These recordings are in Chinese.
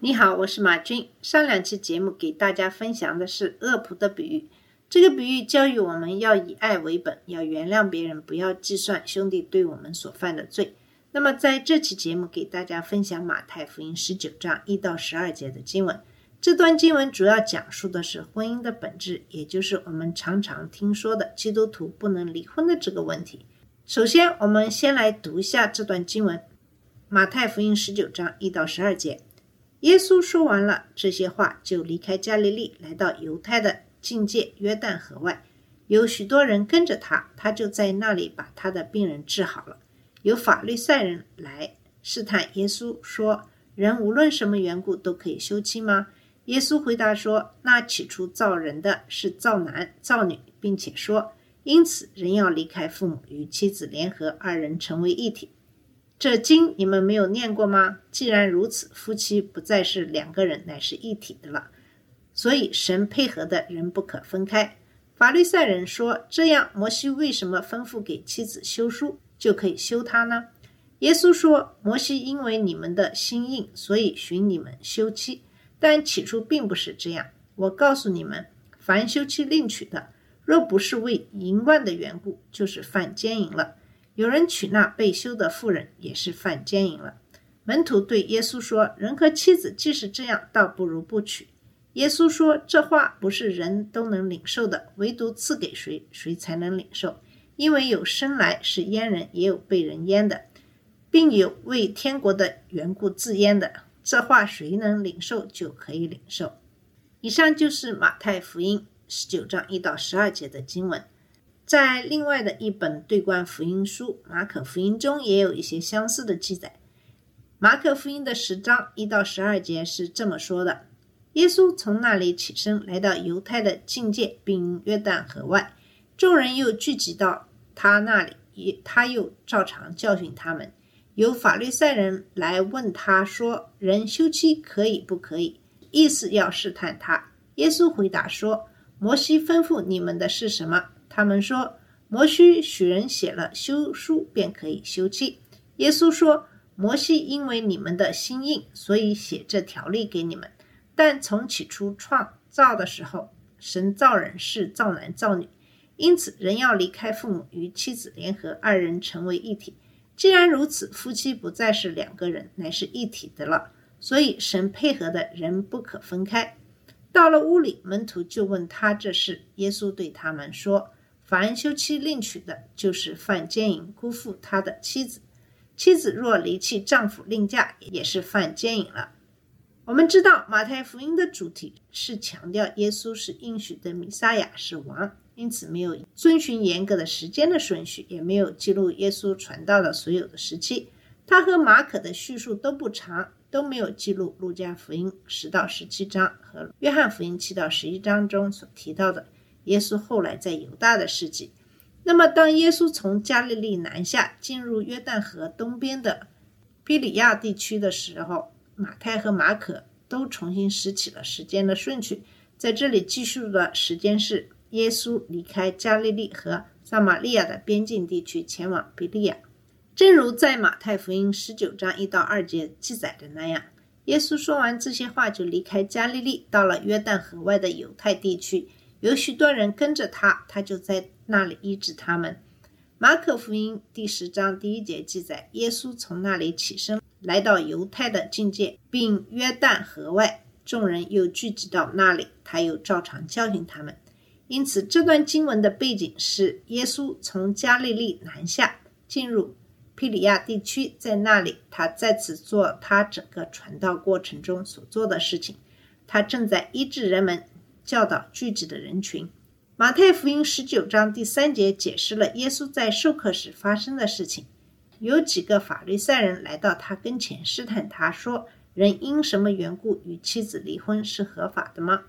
你好，我是马军。上两期节目给大家分享的是恶仆的比喻。这个比喻教育我们要以爱为本，要原谅别人，不要计算兄弟对我们所犯的罪。那么在这期节目给大家分享马太福音十九章一到十二节的经文。这段经文主要讲述的是婚姻的本质，也就是我们常常听说的基督徒不能离婚的这个问题。首先，我们先来读一下这段经文：马太福音十九章一到十二节。耶稣说完了这些话，就离开加利利，来到犹太的境界约旦河外。有许多人跟着他，他就在那里把他的病人治好了。有法律赛人来试探耶稣，说：“人无论什么缘故都可以休妻吗？”耶稣回答说：“那起初造人的是造男造女，并且说，因此人要离开父母，与妻子联合，二人成为一体。”这经你们没有念过吗？既然如此，夫妻不再是两个人，乃是一体的了。所以神配合的人不可分开。法律赛人说：“这样，摩西为什么吩咐给妻子休书，就可以休她呢？”耶稣说：“摩西因为你们的心硬，所以寻你们休妻，但起初并不是这样。我告诉你们，凡休妻另娶的，若不是为淫乱的缘故，就是犯奸淫了。”有人娶那被休的妇人，也是犯奸淫了。门徒对耶稣说：“人和妻子既是这样，倒不如不娶。”耶稣说：“这话不是人都能领受的，唯独赐给谁，谁才能领受。因为有生来是阉人，也有被人阉的，并有为天国的缘故自阉的。这话谁能领受，就可以领受。”以上就是马太福音十九章一到十二节的经文。在另外的一本对观福音书《马可福音》中，也有一些相似的记载。马可福音的十章一到十二节是这么说的：耶稣从那里起身，来到犹太的境界，并约旦河外，众人又聚集到他那里，也他又照常教训他们。有法律赛人来问他说：“人休妻可以不可以？”意思要试探他。耶稣回答说：“摩西吩咐你们的是什么？”他们说：“摩西许人写了休书，便可以休妻。”耶稣说：“摩西因为你们的心硬，所以写这条例给你们。但从起初创造的时候，神造人是造男造女，因此人要离开父母，与妻子联合，二人成为一体。既然如此，夫妻不再是两个人，乃是一体的了。所以神配合的人不可分开。”到了屋里，门徒就问他这事。耶稣对他们说：“凡休妻另娶的，就是犯奸淫，辜负他的妻子；妻子若离弃丈夫另嫁，也是犯奸淫了。”我们知道，马太福音的主题是强调耶稣是应许的弥撒亚，是王，因此没有遵循严格的时间的顺序，也没有记录耶稣传道的所有的时期。他和马可的叙述都不长。都没有记录路加福音十到十七章和约翰福音七到十一章中所提到的耶稣后来在犹大的事迹。那么，当耶稣从加利利南下，进入约旦河东边的比里亚地区的时候，马太和马可都重新拾起了时间的顺序，在这里记述的时间是耶稣离开加利利和撒玛利亚的边境地区，前往比利亚。正如在马太福音十九章一到二节记载的那样，耶稣说完这些话，就离开加利利，到了约旦河外的犹太地区。有许多人跟着他，他就在那里医治他们。马可福音第十章第一节记载，耶稣从那里起身，来到犹太的境界，并约旦河外，众人又聚集到那里，他又照常教训他们。因此，这段经文的背景是耶稣从加利利南下，进入。皮里亚地区，在那里，他再次做他整个传道过程中所做的事情。他正在医治人们，教导聚集的人群。马太福音十九章第三节解释了耶稣在授课时发生的事情。有几个法律赛人来到他跟前试探他说：“人因什么缘故与妻子离婚是合法的吗？”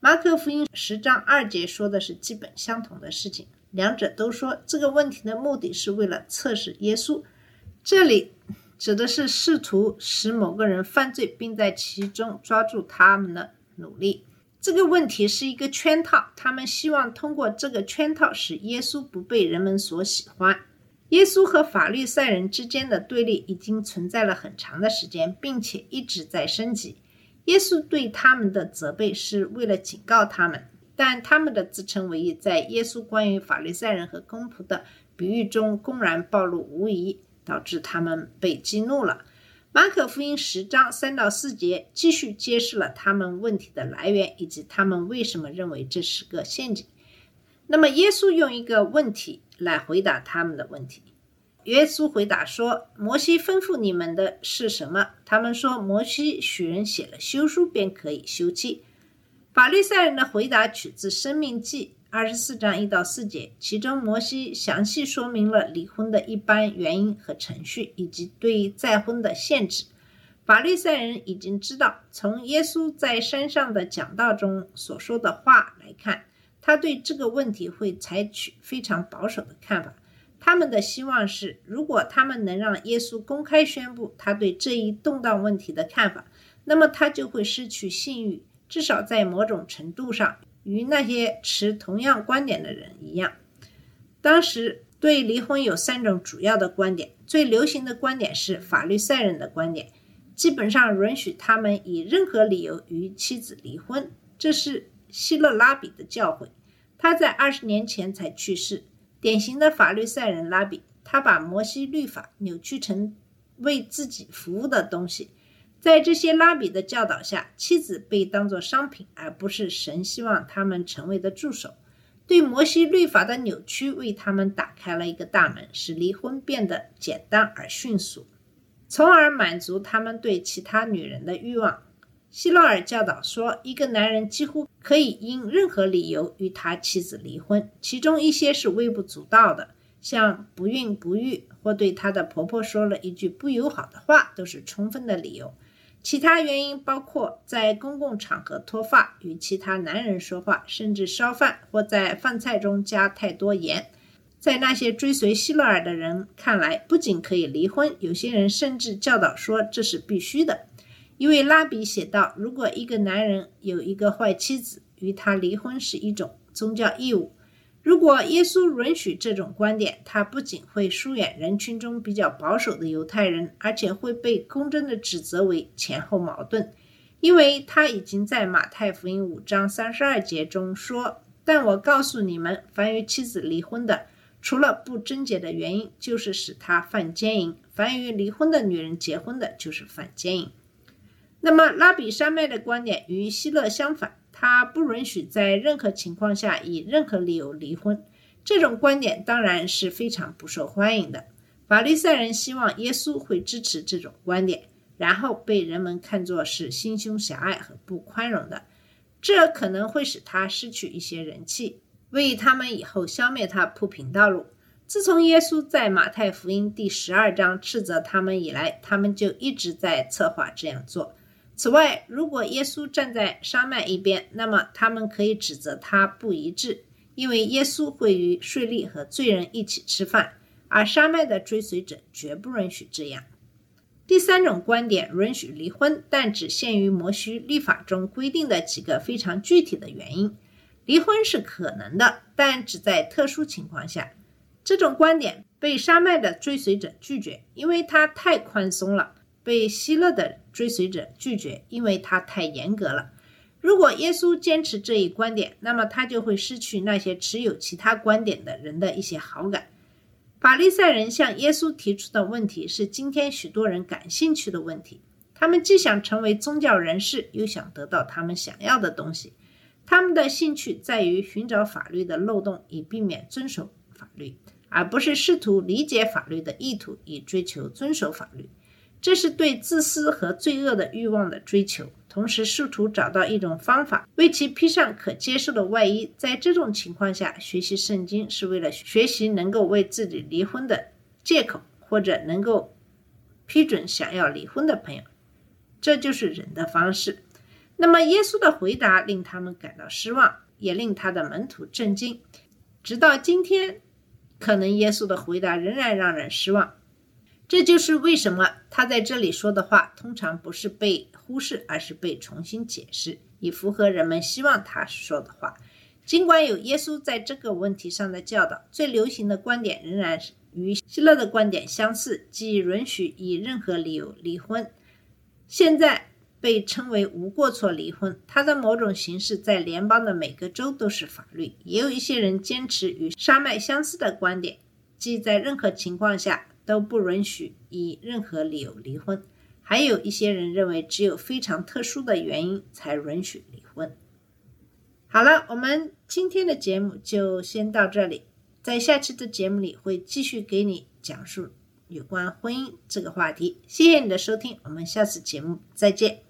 马可福音十章二节说的是基本相同的事情，两者都说这个问题的目的是为了测试耶稣。这里指的是试图使某个人犯罪，并在其中抓住他们的努力。这个问题是一个圈套，他们希望通过这个圈套使耶稣不被人们所喜欢。耶稣和法律赛人之间的对立已经存在了很长的时间，并且一直在升级。耶稣对他们的责备是为了警告他们，但他们的自称为义在耶稣关于法利赛人和公仆的比喻中公然暴露无遗，导致他们被激怒了。马可福音十章三到四节继续揭示了他们问题的来源以及他们为什么认为这是个陷阱。那么，耶稣用一个问题来回答他们的问题。耶稣回答说：“摩西吩咐你们的是什么？”他们说：“摩西许人写了休书，便可以休妻。”法利赛人的回答取自《生命记》二十四章一到四节，其中摩西详细说明了离婚的一般原因和程序，以及对再婚的限制。法利赛人已经知道，从耶稣在山上的讲道中所说的话来看。他对这个问题会采取非常保守的看法。他们的希望是，如果他们能让耶稣公开宣布他对这一动荡问题的看法，那么他就会失去信誉，至少在某种程度上与那些持同样观点的人一样。当时对离婚有三种主要的观点，最流行的观点是法律赛人的观点，基本上允许他们以任何理由与妻子离婚。这是。希勒拉比的教诲，他在二十年前才去世。典型的法律赛人拉比，他把摩西律法扭曲成为自己服务的东西。在这些拉比的教导下，妻子被当作商品，而不是神希望他们成为的助手。对摩西律法的扭曲，为他们打开了一个大门，使离婚变得简单而迅速，从而满足他们对其他女人的欲望。希洛尔教导说，一个男人几乎可以因任何理由与他妻子离婚，其中一些是微不足道的，像不孕不育或对他的婆婆说了一句不友好的话，都是充分的理由。其他原因包括在公共场合脱发、与其他男人说话，甚至烧饭或在饭菜中加太多盐。在那些追随希勒尔的人看来，不仅可以离婚，有些人甚至教导说这是必须的。一位拉比写道：“如果一个男人有一个坏妻子，与他离婚是一种宗教义务。如果耶稣允许这种观点，他不仅会疏远人群中比较保守的犹太人，而且会被公正地指责为前后矛盾，因为他已经在马太福音五章三十二节中说：‘但我告诉你们，凡与妻子离婚的，除了不贞洁的原因，就是使他犯奸淫；凡与离婚的女人结婚的，就是犯奸淫。’”那么，拉比山脉的观点与希勒相反，他不允许在任何情况下以任何理由离婚。这种观点当然是非常不受欢迎的。法利赛人希望耶稣会支持这种观点，然后被人们看作是心胸狭隘和不宽容的，这可能会使他失去一些人气，为他们以后消灭他铺平道路。自从耶稣在马太福音第十二章斥责他们以来，他们就一直在策划这样做。此外，如果耶稣站在沙麦一边，那么他们可以指责他不一致，因为耶稣会与税吏和罪人一起吃饭，而沙麦的追随者绝不允许这样。第三种观点允许离婚，但只限于摩西律法中规定的几个非常具体的原因。离婚是可能的，但只在特殊情况下。这种观点被沙麦的追随者拒绝，因为它太宽松了。被希勒的追随者拒绝，因为他太严格了。如果耶稣坚持这一观点，那么他就会失去那些持有其他观点的人的一些好感。法利赛人向耶稣提出的问题是今天许多人感兴趣的问题。他们既想成为宗教人士，又想得到他们想要的东西。他们的兴趣在于寻找法律的漏洞，以避免遵守法律，而不是试图理解法律的意图，以追求遵守法律。这是对自私和罪恶的欲望的追求，同时试图找到一种方法为其披上可接受的外衣。在这种情况下，学习圣经是为了学习能够为自己离婚的借口，或者能够批准想要离婚的朋友。这就是人的方式。那么耶稣的回答令他们感到失望，也令他的门徒震惊。直到今天，可能耶稣的回答仍然让人失望。这就是为什么他在这里说的话通常不是被忽视，而是被重新解释，以符合人们希望他说的话。尽管有耶稣在这个问题上的教导，最流行的观点仍然是与希勒的观点相似，即允许以任何理由离婚。现在被称为无过错离婚，它的某种形式在联邦的每个州都是法律。也有一些人坚持与沙麦相似的观点，即在任何情况下都不允许以任何理由离婚。还有一些人认为，只有非常特殊的原因才允许离婚。好了，我们今天的节目就先到这里，在下期的节目里会继续给你讲述有关婚姻这个话题。谢谢你的收听，我们下次节目再见。